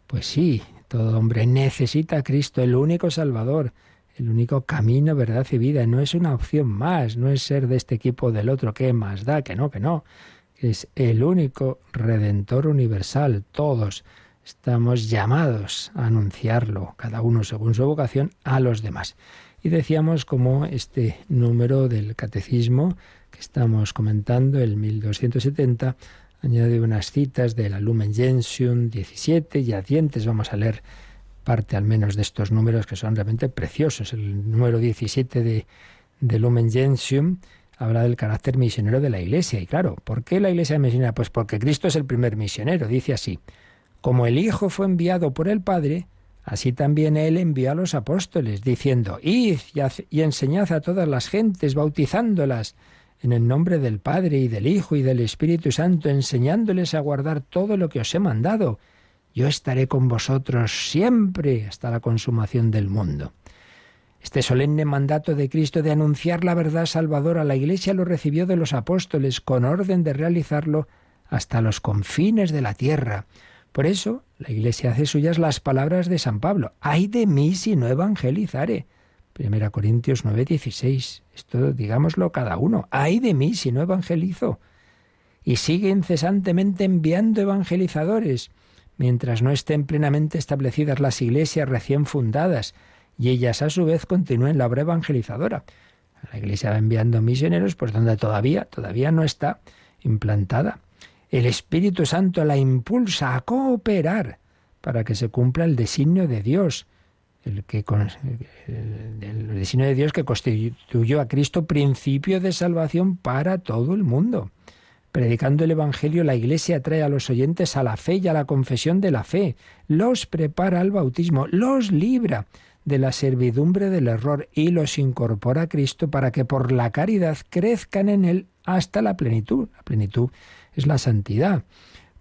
Pues sí, todo hombre necesita a Cristo, el único Salvador, el único camino, verdad y vida. No es una opción más, no es ser de este equipo o del otro, ¿qué más da? Que no, que no. Es el único Redentor universal, todos Estamos llamados a anunciarlo, cada uno según su vocación, a los demás. Y decíamos como este número del catecismo que estamos comentando, el 1270, añade unas citas de la Lumen Gentium 17 y adientes. Vamos a leer parte al menos de estos números que son realmente preciosos. El número 17 de, de Lumen Gentium habla del carácter misionero de la Iglesia. Y claro, ¿por qué la Iglesia es misionera? Pues porque Cristo es el primer misionero, dice así. Como el Hijo fue enviado por el Padre, así también Él envió a los apóstoles, diciendo, Id y enseñad a todas las gentes, bautizándolas en el nombre del Padre y del Hijo y del Espíritu Santo, enseñándoles a guardar todo lo que os he mandado. Yo estaré con vosotros siempre hasta la consumación del mundo. Este solemne mandato de Cristo de anunciar la verdad salvadora a la Iglesia lo recibió de los apóstoles con orden de realizarlo hasta los confines de la tierra. Por eso la Iglesia hace suyas las palabras de San Pablo. Ay de mí si no evangelizare. Primera Corintios 9:16. Esto digámoslo cada uno. Ay de mí si no evangelizo. Y sigue incesantemente enviando evangelizadores, mientras no estén plenamente establecidas las iglesias recién fundadas, y ellas a su vez continúen la obra evangelizadora. La Iglesia va enviando misioneros, pues donde todavía, todavía no está implantada. El Espíritu Santo la impulsa a cooperar para que se cumpla el designio de Dios, el, que, de Dios que constituyó a Cristo principio de salvación para todo el mundo. Predicando el Evangelio, la Iglesia trae a los oyentes a la fe y a la confesión de la fe, los prepara al bautismo, los libra de la servidumbre del error y los incorpora a Cristo para que por la caridad crezcan en él hasta la plenitud. La plenitud es la santidad.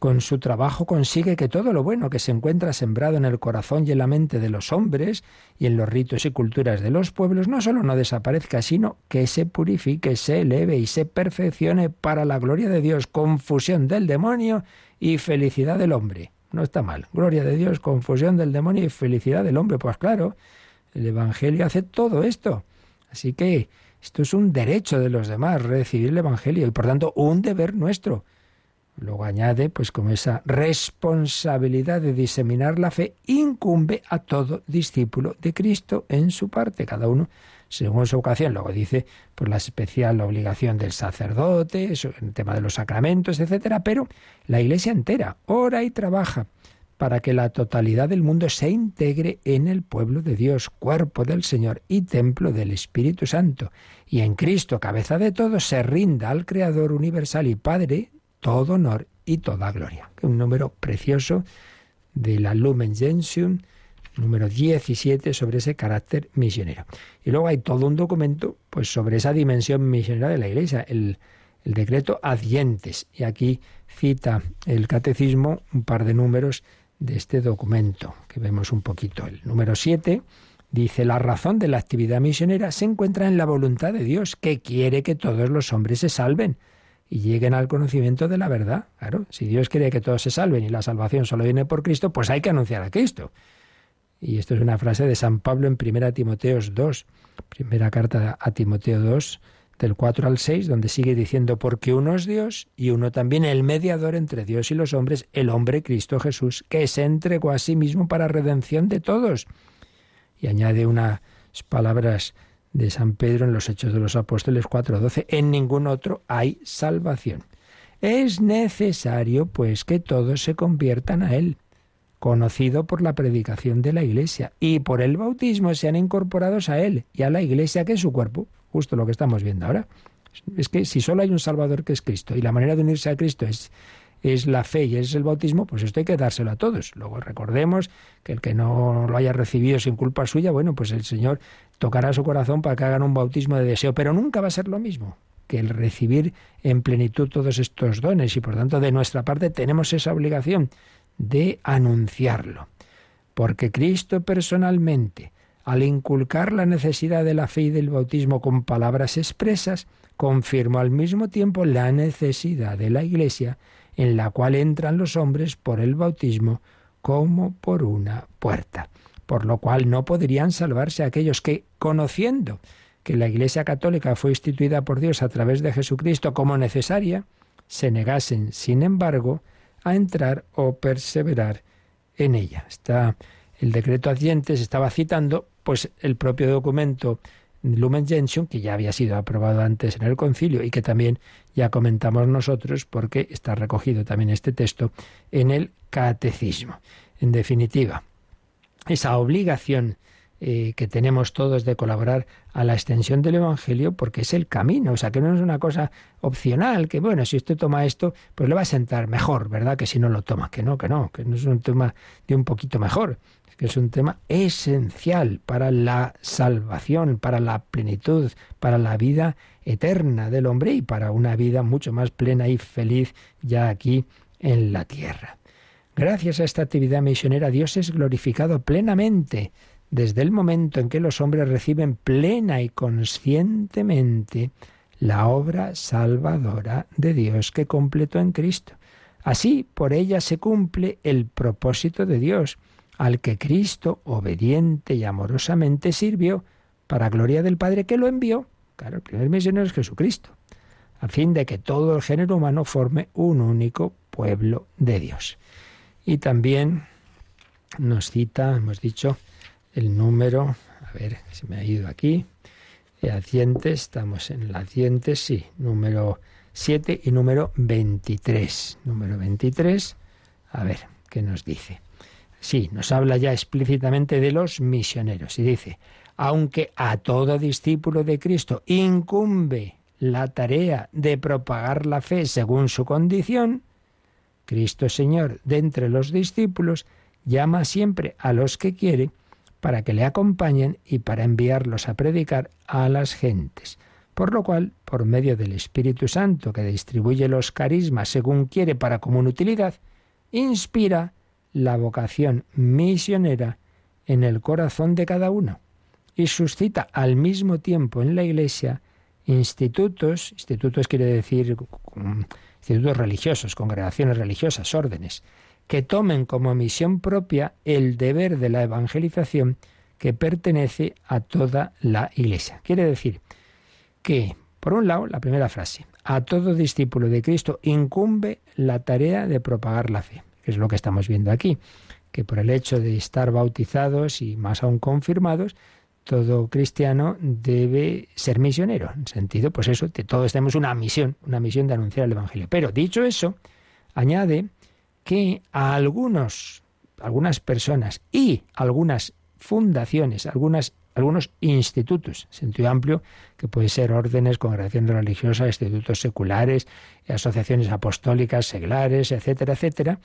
Con su trabajo consigue que todo lo bueno que se encuentra sembrado en el corazón y en la mente de los hombres y en los ritos y culturas de los pueblos no solo no desaparezca, sino que se purifique, se eleve y se perfeccione para la gloria de Dios, confusión del demonio y felicidad del hombre. No está mal. Gloria de Dios, confusión del demonio y felicidad del hombre. Pues claro, el Evangelio hace todo esto. Así que esto es un derecho de los demás, recibir el Evangelio, y por tanto un deber nuestro. Luego añade, pues como esa responsabilidad de diseminar la fe incumbe a todo discípulo de Cristo en su parte, cada uno según su ocasión. Luego dice, por la especial obligación del sacerdote, el tema de los sacramentos, etcétera, pero la Iglesia entera ora y trabaja para que la totalidad del mundo se integre en el pueblo de Dios, cuerpo del Señor y templo del Espíritu Santo, y en Cristo, cabeza de todo, se rinda al Creador universal y Padre todo honor y toda gloria. Un número precioso de la Lumen Gentium, número 17, sobre ese carácter misionero. Y luego hay todo un documento pues, sobre esa dimensión misionera de la Iglesia, el, el decreto Adientes. Y aquí cita el catecismo un par de números de este documento, que vemos un poquito. El número 7 dice, la razón de la actividad misionera se encuentra en la voluntad de Dios, que quiere que todos los hombres se salven y lleguen al conocimiento de la verdad. Claro, si Dios quiere que todos se salven y la salvación solo viene por Cristo, pues hay que anunciar a Cristo. Y esto es una frase de San Pablo en 1 Timoteo 2, primera carta a Timoteo 2, del 4 al 6, donde sigue diciendo, porque uno es Dios y uno también el mediador entre Dios y los hombres, el hombre Cristo Jesús, que se entregó a sí mismo para redención de todos. Y añade unas palabras de San Pedro en los Hechos de los Apóstoles 4:12, en ningún otro hay salvación. Es necesario, pues, que todos se conviertan a Él, conocido por la predicación de la Iglesia, y por el bautismo sean incorporados a Él y a la Iglesia, que es su cuerpo, justo lo que estamos viendo ahora. Es que si solo hay un Salvador que es Cristo, y la manera de unirse a Cristo es es la fe y es el bautismo, pues esto hay que dárselo a todos. Luego recordemos que el que no lo haya recibido sin culpa suya, bueno, pues el Señor tocará su corazón para que hagan un bautismo de deseo, pero nunca va a ser lo mismo que el recibir en plenitud todos estos dones y por tanto de nuestra parte tenemos esa obligación de anunciarlo. Porque Cristo personalmente, al inculcar la necesidad de la fe y del bautismo con palabras expresas, confirmó al mismo tiempo la necesidad de la Iglesia en la cual entran los hombres por el bautismo como por una puerta, por lo cual no podrían salvarse aquellos que, conociendo que la Iglesia Católica fue instituida por Dios a través de Jesucristo como necesaria, se negasen, sin embargo, a entrar o perseverar en ella. Está el decreto se estaba citando, pues el propio documento Lumen Gentium, que ya había sido aprobado antes en el concilio y que también ya comentamos nosotros porque está recogido también este texto en el catecismo. En definitiva, esa obligación eh, que tenemos todos de colaborar a la extensión del Evangelio porque es el camino, o sea, que no es una cosa opcional, que bueno, si usted toma esto, pues le va a sentar mejor, ¿verdad? Que si no lo toma, que no, que no, que no es un tema de un poquito mejor, que es un tema esencial para la salvación, para la plenitud, para la vida eterna del hombre y para una vida mucho más plena y feliz ya aquí en la tierra. Gracias a esta actividad misionera Dios es glorificado plenamente desde el momento en que los hombres reciben plena y conscientemente la obra salvadora de Dios que completó en Cristo. Así, por ella se cumple el propósito de Dios, al que Cristo obediente y amorosamente sirvió para gloria del Padre que lo envió. Claro, el primer misionero es Jesucristo, a fin de que todo el género humano forme un único pueblo de Dios. Y también nos cita, hemos dicho, el número, a ver, se me ha ido aquí, Acientes, estamos en la Acientes, sí, número 7 y número 23. Número 23, a ver, ¿qué nos dice? Sí, nos habla ya explícitamente de los misioneros y dice, aunque a todo discípulo de Cristo incumbe la tarea de propagar la fe según su condición, Cristo Señor de entre los discípulos llama siempre a los que quiere para que le acompañen y para enviarlos a predicar a las gentes. Por lo cual, por medio del Espíritu Santo que distribuye los carismas según quiere para común utilidad, inspira la vocación misionera en el corazón de cada uno y suscita al mismo tiempo en la Iglesia institutos, institutos quiere decir institutos religiosos, congregaciones religiosas, órdenes, que tomen como misión propia el deber de la evangelización que pertenece a toda la Iglesia. Quiere decir que, por un lado, la primera frase, a todo discípulo de Cristo incumbe la tarea de propagar la fe es lo que estamos viendo aquí, que por el hecho de estar bautizados y más aún confirmados, todo cristiano debe ser misionero, en sentido, pues eso, que todos tenemos una misión, una misión de anunciar el Evangelio. Pero dicho eso, añade que a algunos, algunas personas y algunas fundaciones, algunas algunos institutos, sentido amplio, que puede ser órdenes, congregaciones religiosas, institutos seculares, asociaciones apostólicas, seglares, etcétera, etcétera.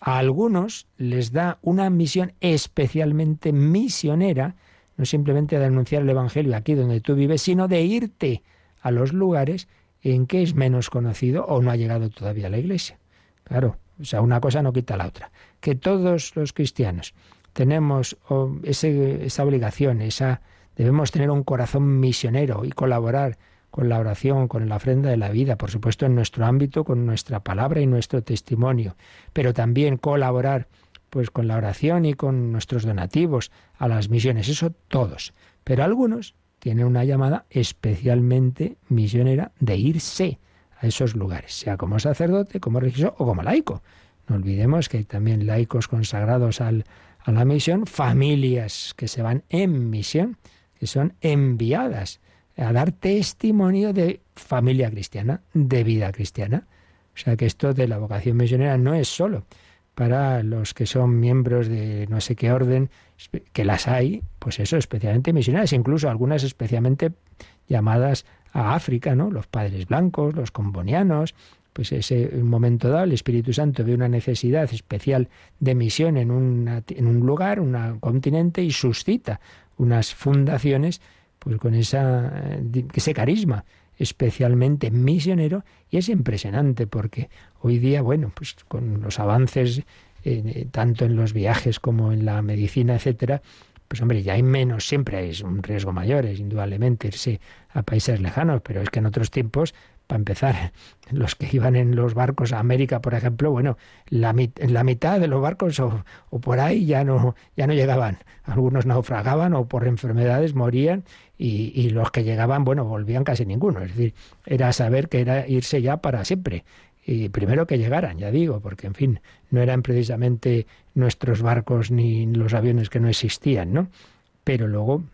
A algunos les da una misión especialmente misionera, no simplemente de anunciar el Evangelio aquí donde tú vives, sino de irte a los lugares en que es menos conocido o no ha llegado todavía a la Iglesia. Claro, o sea, una cosa no quita la otra. Que todos los cristianos tenemos esa obligación, esa debemos tener un corazón misionero y colaborar con la oración, con la ofrenda de la vida, por supuesto en nuestro ámbito, con nuestra palabra y nuestro testimonio, pero también colaborar pues con la oración y con nuestros donativos a las misiones, eso todos. Pero algunos tienen una llamada especialmente misionera de irse a esos lugares, sea como sacerdote, como religioso o como laico. No olvidemos que hay también laicos consagrados al, a la misión, familias que se van en misión, que son enviadas a dar testimonio de familia cristiana, de vida cristiana. O sea que esto de la vocación misionera no es solo para los que son miembros de no sé qué orden, que las hay, pues eso, especialmente misioneras, incluso algunas especialmente llamadas a África, ¿no? Los padres blancos, los combonianos, pues ese momento dado el Espíritu Santo ve una necesidad especial de misión en, en un lugar, un continente y suscita unas fundaciones pues con esa, ese carisma especialmente misionero y es impresionante porque hoy día, bueno, pues con los avances eh, tanto en los viajes como en la medicina, etcétera, pues hombre, ya hay menos, siempre hay un riesgo mayor, es indudablemente irse a países lejanos, pero es que en otros tiempos para empezar, los que iban en los barcos a América, por ejemplo, bueno, la, la mitad de los barcos o, por ahí ya no, ya no llegaban. Algunos naufragaban o por enfermedades morían y, y, los que llegaban, bueno, volvían casi ninguno. Es decir, era saber que era irse ya para siempre. Y primero que llegaran, ya digo, porque en fin, no eran precisamente nuestros barcos ni los aviones que no existían, ¿no? Pero luego,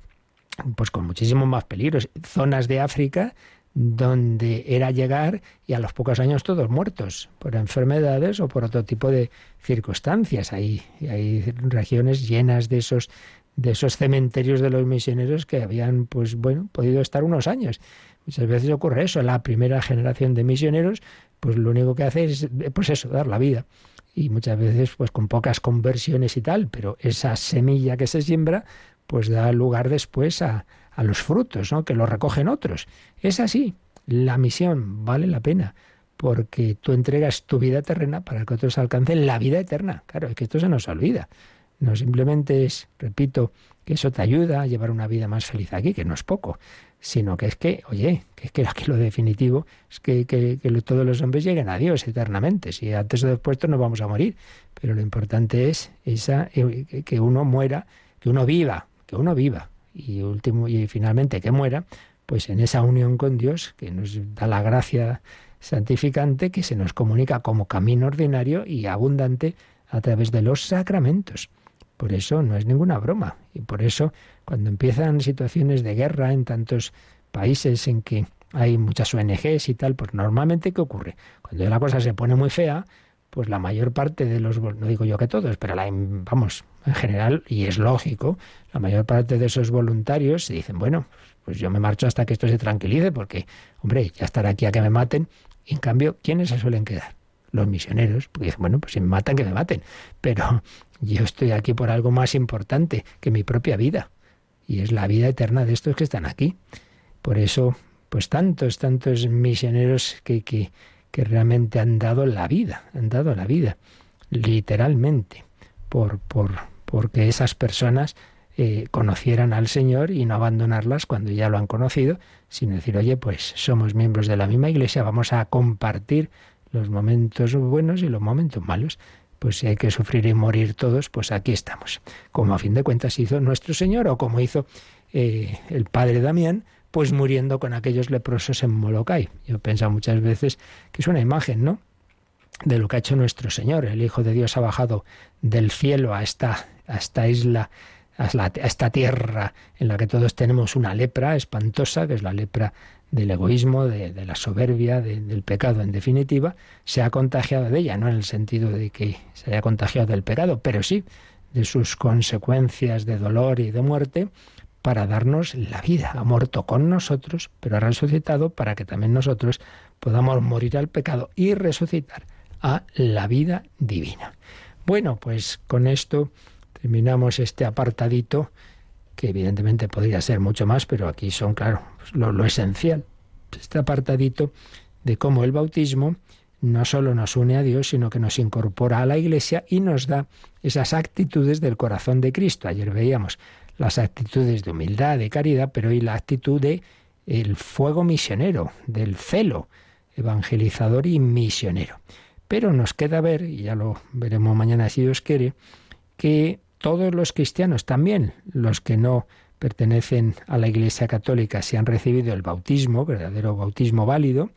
pues con muchísimos más peligros. Zonas de África donde era llegar y a los pocos años todos muertos por enfermedades o por otro tipo de circunstancias. Hay, hay regiones llenas de esos de esos cementerios de los misioneros que habían pues bueno podido estar unos años. Muchas veces ocurre eso, la primera generación de misioneros pues lo único que hace es pues eso, dar la vida y muchas veces pues con pocas conversiones y tal, pero esa semilla que se siembra pues da lugar después a, a los frutos, ¿no? que los recogen otros. Es así. La misión vale la pena porque tú entregas tu vida terrena para que otros alcancen la vida eterna. Claro, es que esto se nos olvida. No simplemente es, repito, que eso te ayuda a llevar una vida más feliz aquí, que no es poco, sino que es que, oye, que es que aquí lo definitivo es que, que, que todos los hombres lleguen a Dios eternamente. Si antes o después nos vamos a morir, pero lo importante es esa, eh, que uno muera, que uno viva, que uno viva y último y finalmente que muera, pues en esa unión con Dios que nos da la gracia santificante que se nos comunica como camino ordinario y abundante a través de los sacramentos. Por eso no es ninguna broma y por eso cuando empiezan situaciones de guerra en tantos países en que hay muchas ONGs y tal, pues normalmente ¿qué ocurre? Cuando la cosa se pone muy fea, pues la mayor parte de los, no digo yo que todos, pero la, vamos, en general, y es lógico, la mayor parte de esos voluntarios se dicen, bueno, pues yo me marcho hasta que esto se tranquilice, porque, hombre, ya estaré aquí a que me maten. Y en cambio, ¿quiénes se suelen quedar? Los misioneros, porque dicen, bueno, pues si me matan, que me maten. Pero yo estoy aquí por algo más importante que mi propia vida. Y es la vida eterna de estos que están aquí. Por eso, pues tantos, tantos misioneros que, que, que realmente han dado la vida, han dado la vida, literalmente, por, por, porque esas personas eh, conocieran al Señor y no abandonarlas cuando ya lo han conocido, sino decir, oye, pues somos miembros de la misma iglesia, vamos a compartir los momentos buenos y los momentos malos. Pues si hay que sufrir y morir todos, pues aquí estamos. Como a fin de cuentas hizo nuestro Señor o como hizo eh, el padre Damián, pues muriendo con aquellos leprosos en Molokai. Yo he pensado muchas veces que es una imagen, ¿no? De lo que ha hecho nuestro Señor. El Hijo de Dios ha bajado del cielo a esta, a esta isla, a, esta tierra en la que todos tenemos una lepra espantosa, que es la lepra del egoísmo, de, la soberbia, del pecado en definitiva, se ha contagiado de ella, no en el sentido de que se haya contagiado del pecado, pero sí de sus consecuencias de dolor y de muerte, para darnos la vida. Ha muerto con nosotros, pero ha resucitado para que también nosotros podamos morir al pecado y resucitar a la vida divina. Bueno, pues con esto terminamos este apartadito, evidentemente podría ser mucho más, pero aquí son, claro, lo, lo esencial. Este apartadito de cómo el bautismo no solo nos une a Dios, sino que nos incorpora a la Iglesia y nos da esas actitudes del corazón de Cristo. Ayer veíamos las actitudes de humildad, de caridad, pero hoy la actitud de el fuego misionero, del celo evangelizador y misionero. Pero nos queda ver, y ya lo veremos mañana si Dios quiere, que todos los cristianos, también los que no pertenecen a la Iglesia Católica, si han recibido el bautismo, verdadero bautismo válido,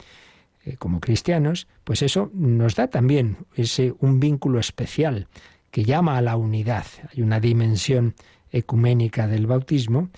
eh, como cristianos, pues eso nos da también ese un vínculo especial que llama a la unidad. Hay una dimensión ecuménica del bautismo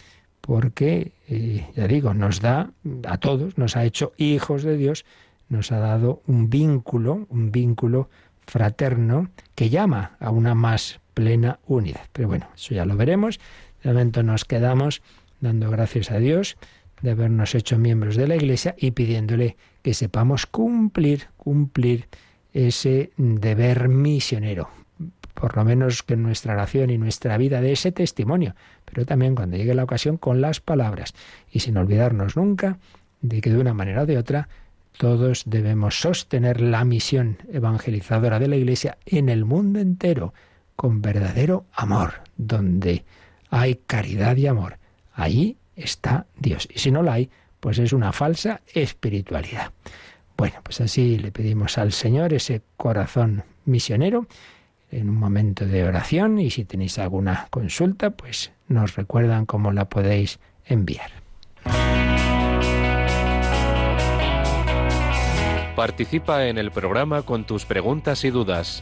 porque, eh, ya digo, nos da a todos, nos ha hecho hijos de Dios, nos ha dado un vínculo, un vínculo fraterno que llama a una más plena unidad. Pero bueno, eso ya lo veremos. De momento nos quedamos dando gracias a Dios de habernos hecho miembros de la Iglesia y pidiéndole que sepamos cumplir, cumplir ese deber misionero, por lo menos que nuestra oración y nuestra vida de ese testimonio, pero también cuando llegue la ocasión con las palabras y sin olvidarnos nunca de que de una manera o de otra todos debemos sostener la misión evangelizadora de la Iglesia en el mundo entero con verdadero amor, donde hay caridad y amor. Ahí está Dios. Y si no la hay, pues es una falsa espiritualidad. Bueno, pues así le pedimos al Señor ese corazón misionero en un momento de oración y si tenéis alguna consulta, pues nos recuerdan cómo la podéis enviar. Participa en el programa con tus preguntas y dudas.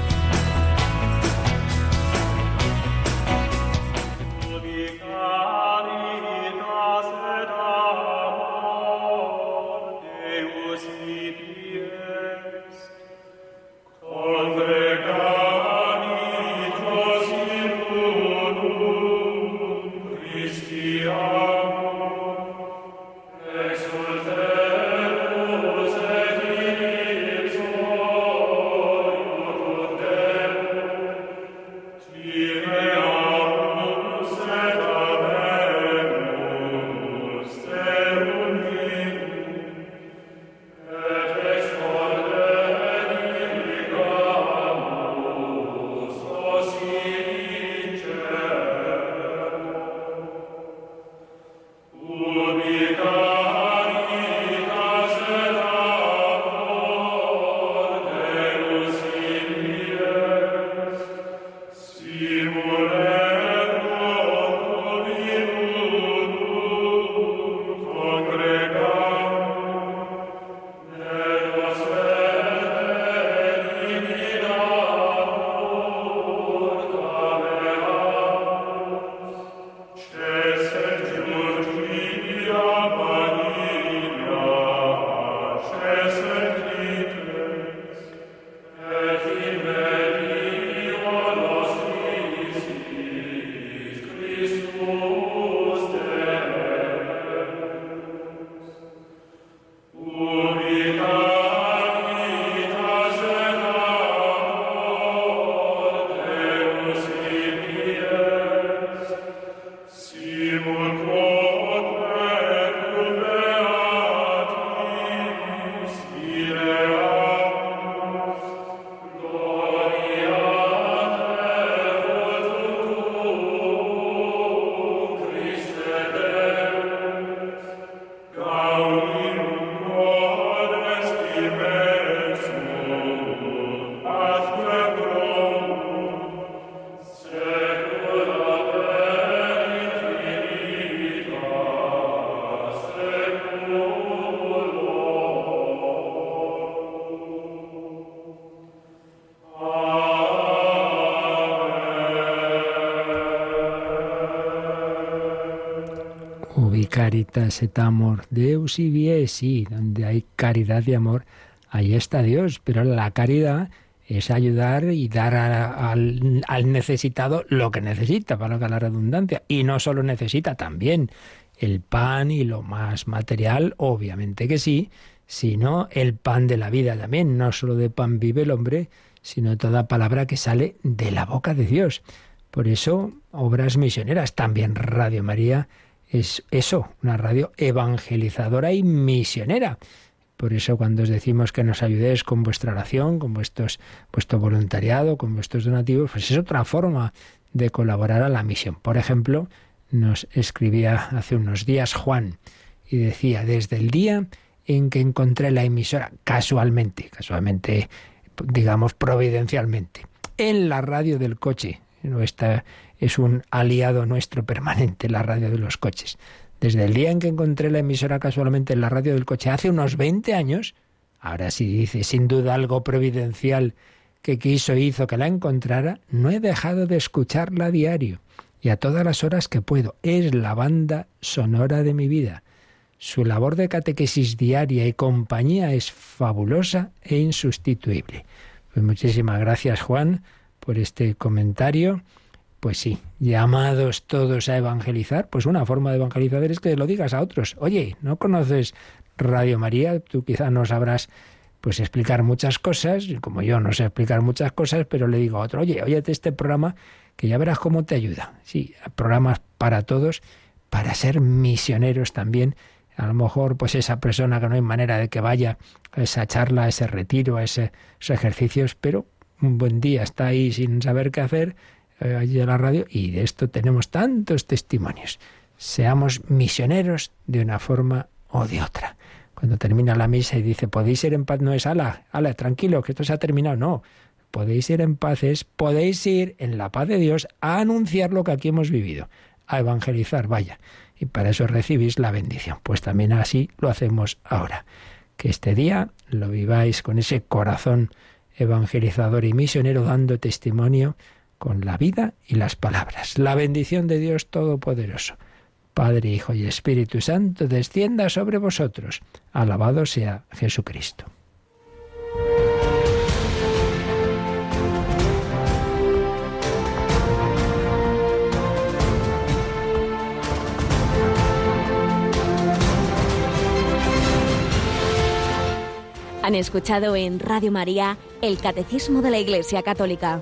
Caritas et amor, Deus y viesi, donde hay caridad y amor, ahí está Dios. Pero la caridad es ayudar y dar al, al, necesitado lo que necesita, para la redundancia. Y no solo necesita, también el pan y lo más material, obviamente que sí, sino el pan de la vida también. No solo de pan vive el hombre, sino toda palabra que sale de la boca de Dios. Por eso, obras misioneras, también Radio María es eso, una radio evangelizadora y misionera. Por eso cuando os decimos que nos ayudéis con vuestra oración, con vuestro voluntariado, con vuestros donativos, pues es otra forma de colaborar a la misión. Por ejemplo, nos escribía hace unos días Juan y decía, desde el día en que encontré la emisora, casualmente, casualmente, digamos providencialmente, en la radio del coche, esta es un aliado nuestro permanente, la radio de los coches. Desde el día en que encontré la emisora casualmente en la radio del coche, hace unos 20 años, ahora sí dice, sin duda algo providencial que quiso hizo que la encontrara, no he dejado de escucharla a diario y a todas las horas que puedo. Es la banda sonora de mi vida. Su labor de catequesis diaria y compañía es fabulosa e insustituible. Pues muchísimas gracias, Juan, por este comentario. Pues sí, llamados todos a evangelizar, pues una forma de evangelizar es que lo digas a otros. Oye, ¿no conoces Radio María? Tú quizá no sabrás pues explicar muchas cosas, como yo no sé explicar muchas cosas, pero le digo a otro, oye, óyete este programa que ya verás cómo te ayuda. Sí, programas para todos, para ser misioneros también. A lo mejor, pues esa persona que no hay manera de que vaya a esa charla, a ese retiro, a ese, esos ejercicios, pero un buen día está ahí sin saber qué hacer, eh, allí en la radio, y de esto tenemos tantos testimonios. Seamos misioneros de una forma o de otra. Cuando termina la misa y dice, podéis ir en paz, no es ala, ala, tranquilo, que esto se ha terminado. No, podéis ir en paz es, podéis ir en la paz de Dios a anunciar lo que aquí hemos vivido, a evangelizar, vaya. Y para eso recibís la bendición. Pues también así lo hacemos ahora. Que este día lo viváis con ese corazón evangelizador y misionero dando testimonio con la vida y las palabras. La bendición de Dios Todopoderoso, Padre, Hijo y Espíritu Santo, descienda sobre vosotros. Alabado sea Jesucristo. Han escuchado en Radio María el Catecismo de la Iglesia Católica,